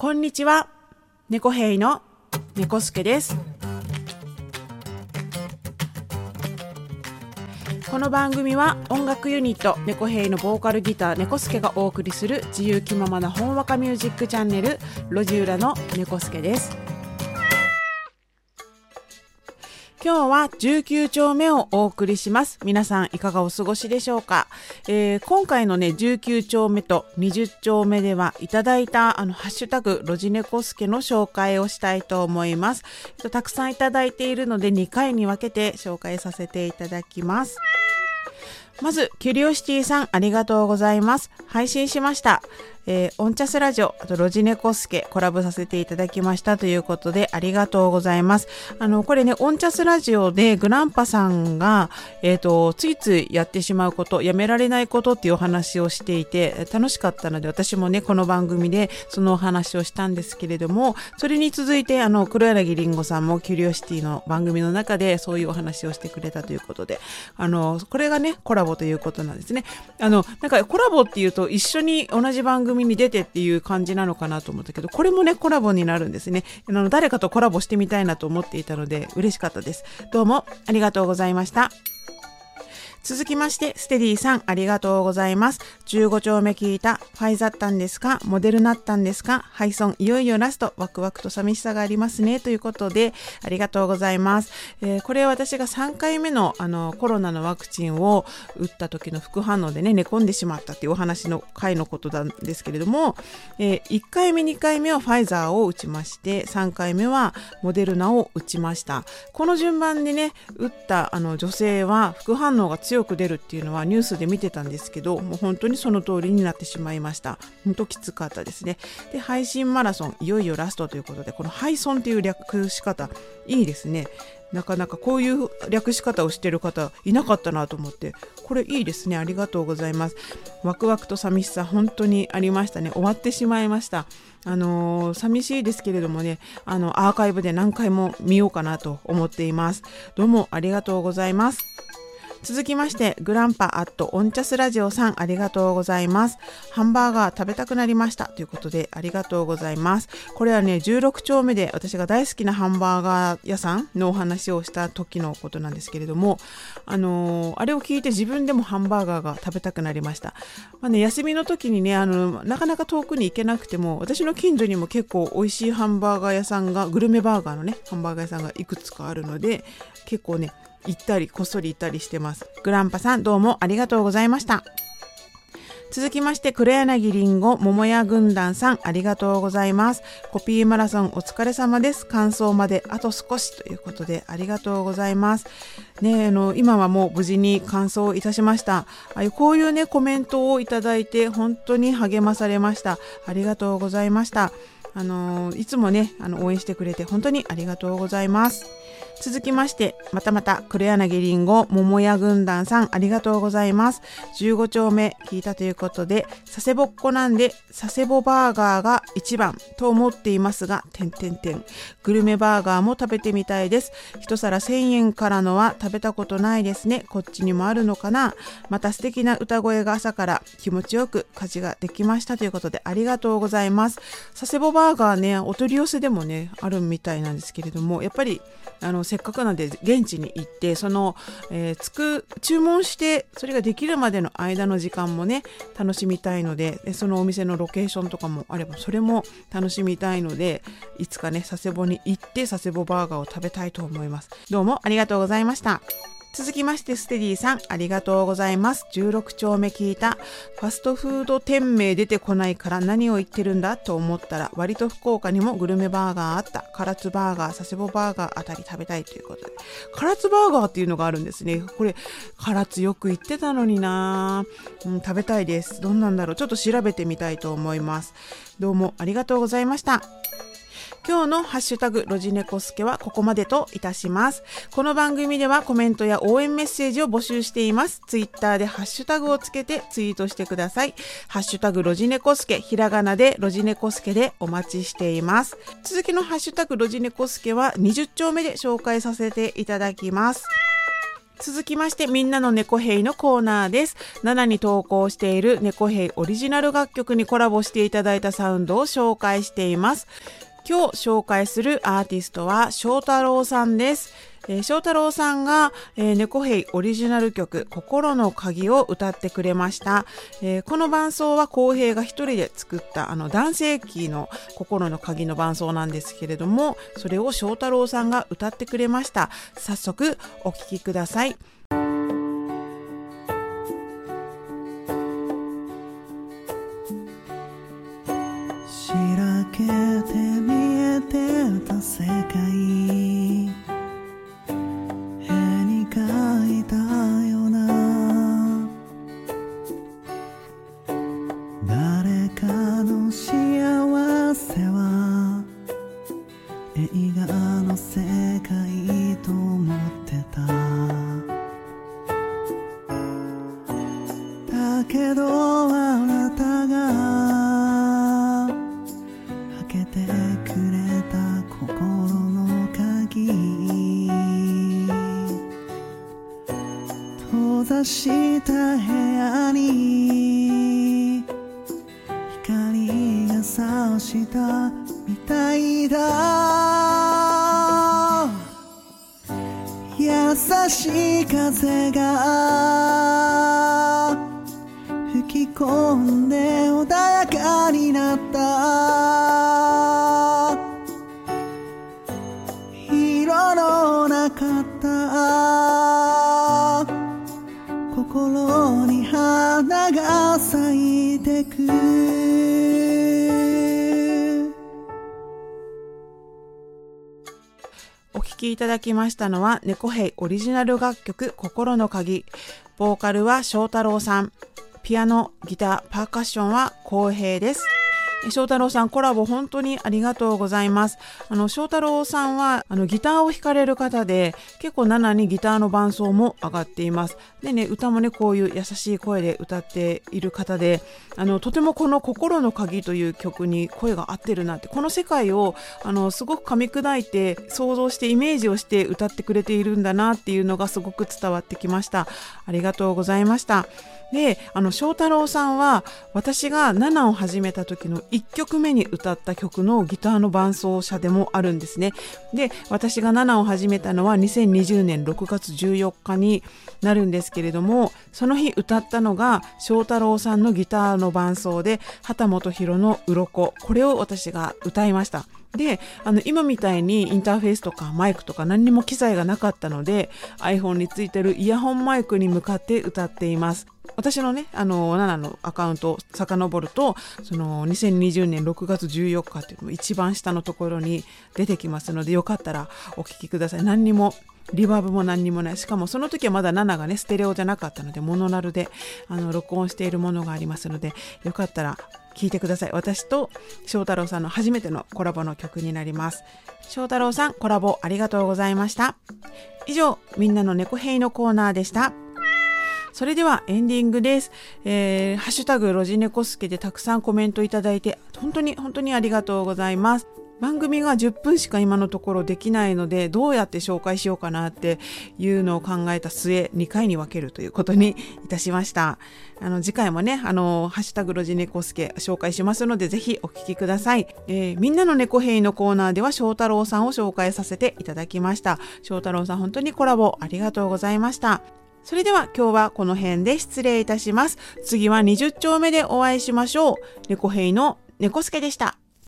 こんにちは。猫兵の猫助です。この番組は音楽ユニット猫兵のボーカルギター猫助がお送りする自由気ままなほんわかミュージックチャンネル路地裏の猫助です。今日は19丁目をお送りします。皆さんいかがお過ごしでしょうか、えー今回のね、19丁目と20丁目ではいただいたあの、ハッシュタグ、ロジネコスケの紹介をしたいと思います。たくさんいただいているので2回に分けて紹介させていただきます。まず、キュリオシティさん、ありがとうございます。配信しました。えーオンチャスラジオ、あとロジネコスケコラボさせていただきましたということで、ありがとうございます。あの、これね、オンチャスラジオでグランパさんが、えっ、と、ついついやってしまうこと、やめられないことっていうお話をしていて、楽しかったので、私もね、この番組でそのお話をしたんですけれども、それに続いて、あの、黒柳りんごさんもキュリオシティの番組の中でそういうお話をしてくれたということで、あの、これがね、コラボということなんですね。あの、なんかコラボっていうと一緒に同じ番組に出てっていう感じなのかなと思ったけど、これもね、コラボになるんですね。あの、誰かとコラボしてみたいなと思っていたので、嬉しかったです。どうもありがとうございました。続きまして、ステディさん、ありがとうございます。15丁目聞いた、ファイザったんですか？モデルなったんですか？ハイソン、いよいよラスト、ワクワクと寂しさがありますね。ということで、ありがとうございます。えーこれは私が3回目のあのコロナのワクチンを打った時の副反応でね、寝込んでしまったっていうお話の回のことなんですけれども、えー1回目、2回目はファイザーを打ちまして、3回目はモデルナを打ちました。この順番でね、打ったあの女性は副反応が強く出るっていうのはニュースで見てたんですけど、もう本当にその通りになってしまいました。本当きつかったですね。で、配信マラソン、いよいよラストということで、このハイソンっていう略し方、いいですね。なかなかこういう略し方をしてる方いなかったなと思って、これいいですね。ありがとうございます。ワクワクと寂しさ、本当にありましたね。終わってしまいました。あのー寂しいですけれどもね、あの、アーカイブで何回も見ようかなと思っています。どうもありがとうございます。続きまして、グランパアットオンチャスラジオさん、ありがとうございます。ハンバーガー食べたくなりました。ということで、ありがとうございます。これはね、16丁目で私が大好きなハンバーガー屋さんのお話をした時のことなんですけれども、あのーあれを聞いて自分でもハンバーガーが食べたくなりました。まあね、休みの時にね、あの、なかなか遠くに行けなくても、私の近所にも結構美味しいハンバーガー屋さんが、グルメバーガーのね、ハンバーガー屋さんがいくつかあるので、結構ね、行ったり、こっそり行ったりしてます。グランパさん、どうもありがとうございました。続きまして、黒柳りんご、桃屋軍団さん、ありがとうございます。コピーマラソンお疲れ様です。感想まであと少しということで、ありがとうございます。ねあの、今はもう無事に完走いたしました。ああいこういうね、コメントをいただいて、本当に励まされました。ありがとうございました。あのいつもね、あの、応援してくれて本当にありがとうございます。続きまして、またまた、黒柳りんご、桃屋軍団さん、ありがとうございます。15丁目聞いたということで、佐世保っ子なんで、佐世保バーガーが一番と思っていますが、てんてんてん。グルメバーガーも食べてみたいです。一皿1000円からのは食べたことないですね。こっちにもあるのかなまた素敵な歌声が朝から気持ちよく家事ができましたということで、ありがとうございます。佐世保バーガーね、お取り寄せでもね、あるみたいなんですけれども、やっぱり、あのせっかくなんで現地に行ってその、えーつく注文してそれができるまでの間の時間もね楽しみたいのででそのお店のロケーションとかもあればそれも楽しみたいのでいつかね佐世保に行って佐世保バーガーを食べたいと思います。どうもありがとうございました。続きまして、ステディさん、ありがとうございます。16丁目聞いた。ファストフード店名出てこないから何を言ってるんだと思ったら、割と福岡にもグルメバーガーあった。唐津バーガー、佐世保バーガーあたり食べたいということで。唐津バーガーっていうのがあるんですね。これ、唐津よく行ってたのにな、うん、食べたいです。どんなんだろう。ちょっと調べてみたいと思います。どうもありがとうございました。今日のハッシュタグロジネコスケはここまでといたします。この番組ではコメントや応援メッセージを募集しています。ツイッターでハッシュタグをつけてツイートしてください。ハッシュタグロジネコスケ、ひらがなでロジネコスケでお待ちしています。続きのハッシュタグロジネコスケは20丁目で紹介させていただきます。続きましてみんなの猫兵のコーナーです7に投稿している猫兵オリジナル楽曲にコラボしていただいたサウンドを紹介しています今日紹介するアーティストは翔太郎さんです。えー、翔太郎さんが、えー、猫兵オリジナル曲「心の鍵」を歌ってくれました、えー、この伴奏は浩平が一人で作ったあの男性キーの心の鍵の伴奏なんですけれどもそれを翔太郎さんが歌ってくれました。早速お聴きください。けどあなたが開けてくれた心の鍵。閉ざした部屋に光が差したみたいだ。優しい風が込んで穏やかになった。色のなかった。心に花が咲いてく。お聴きいただきましたのは猫兵オリジナル楽曲心の鍵。ボーカルは翔太郎さん。ピアノギターパーカッションは公平です。翔太郎さんコラボ本当にありがとうございます。あの翔太郎さんはあのギターを弾かれる方で結構7にギターの伴奏も上がっています。でね歌もねこういう優しい声で歌っている方であのとてもこの心の鍵という曲に声が合ってるなってこの世界をあのすごく噛み砕いて想像してイメージをして歌ってくれているんだなっていうのがすごく伝わってきました。ありがとうございました。であの翔太郎さんは私が7を始めた時の1曲目に歌った曲のギターの伴奏者でもあるんですね。で私が7を始めたのは2020年6月14日になるんですけれどもその日歌ったのが翔太郎さんのギターの伴奏で畑基博の「鱗。これを私が歌いました。であの今みたいにインターフェースとかマイクとか何にも機材がなかったので iPhone についてるイヤホンマイクに向かって歌っています。私のね、あの、7のアカウントを遡ると、その2020年6月14日っていうの一番下のところに出てきますので、よかったらお聴きください。何にもリバーブも何にもない。しかもその時はまだ7がね、ステレオじゃなかったので、モノナルで、あの、録音しているものがありますので、よかったら聞いてください。私と翔太郎さんの初めてのコラボの曲になります。翔太郎さん、コラボありがとうございました。以上、みんなの猫ヘイのコーナーでした。それではエンディングです。えー、ハッシュタグロジネコスケでたくさんコメントいただいて、本当に本当にありがとうございます。番組が10分しか今のところできないのでどうやって紹介しようかなっていうのを考えた末2回に分けるということにいたしましたあの次回もねあのハッシュタグロジネコスケ紹介しますのでぜひお聞きください、えー、みんなの猫兵のコーナーでは翔太郎さんを紹介させていただきました翔太郎さん本当にコラボありがとうございましたそれでは今日はこの辺で失礼いたします。次は20丁目でお会いしましょう。猫兵の猫助でした。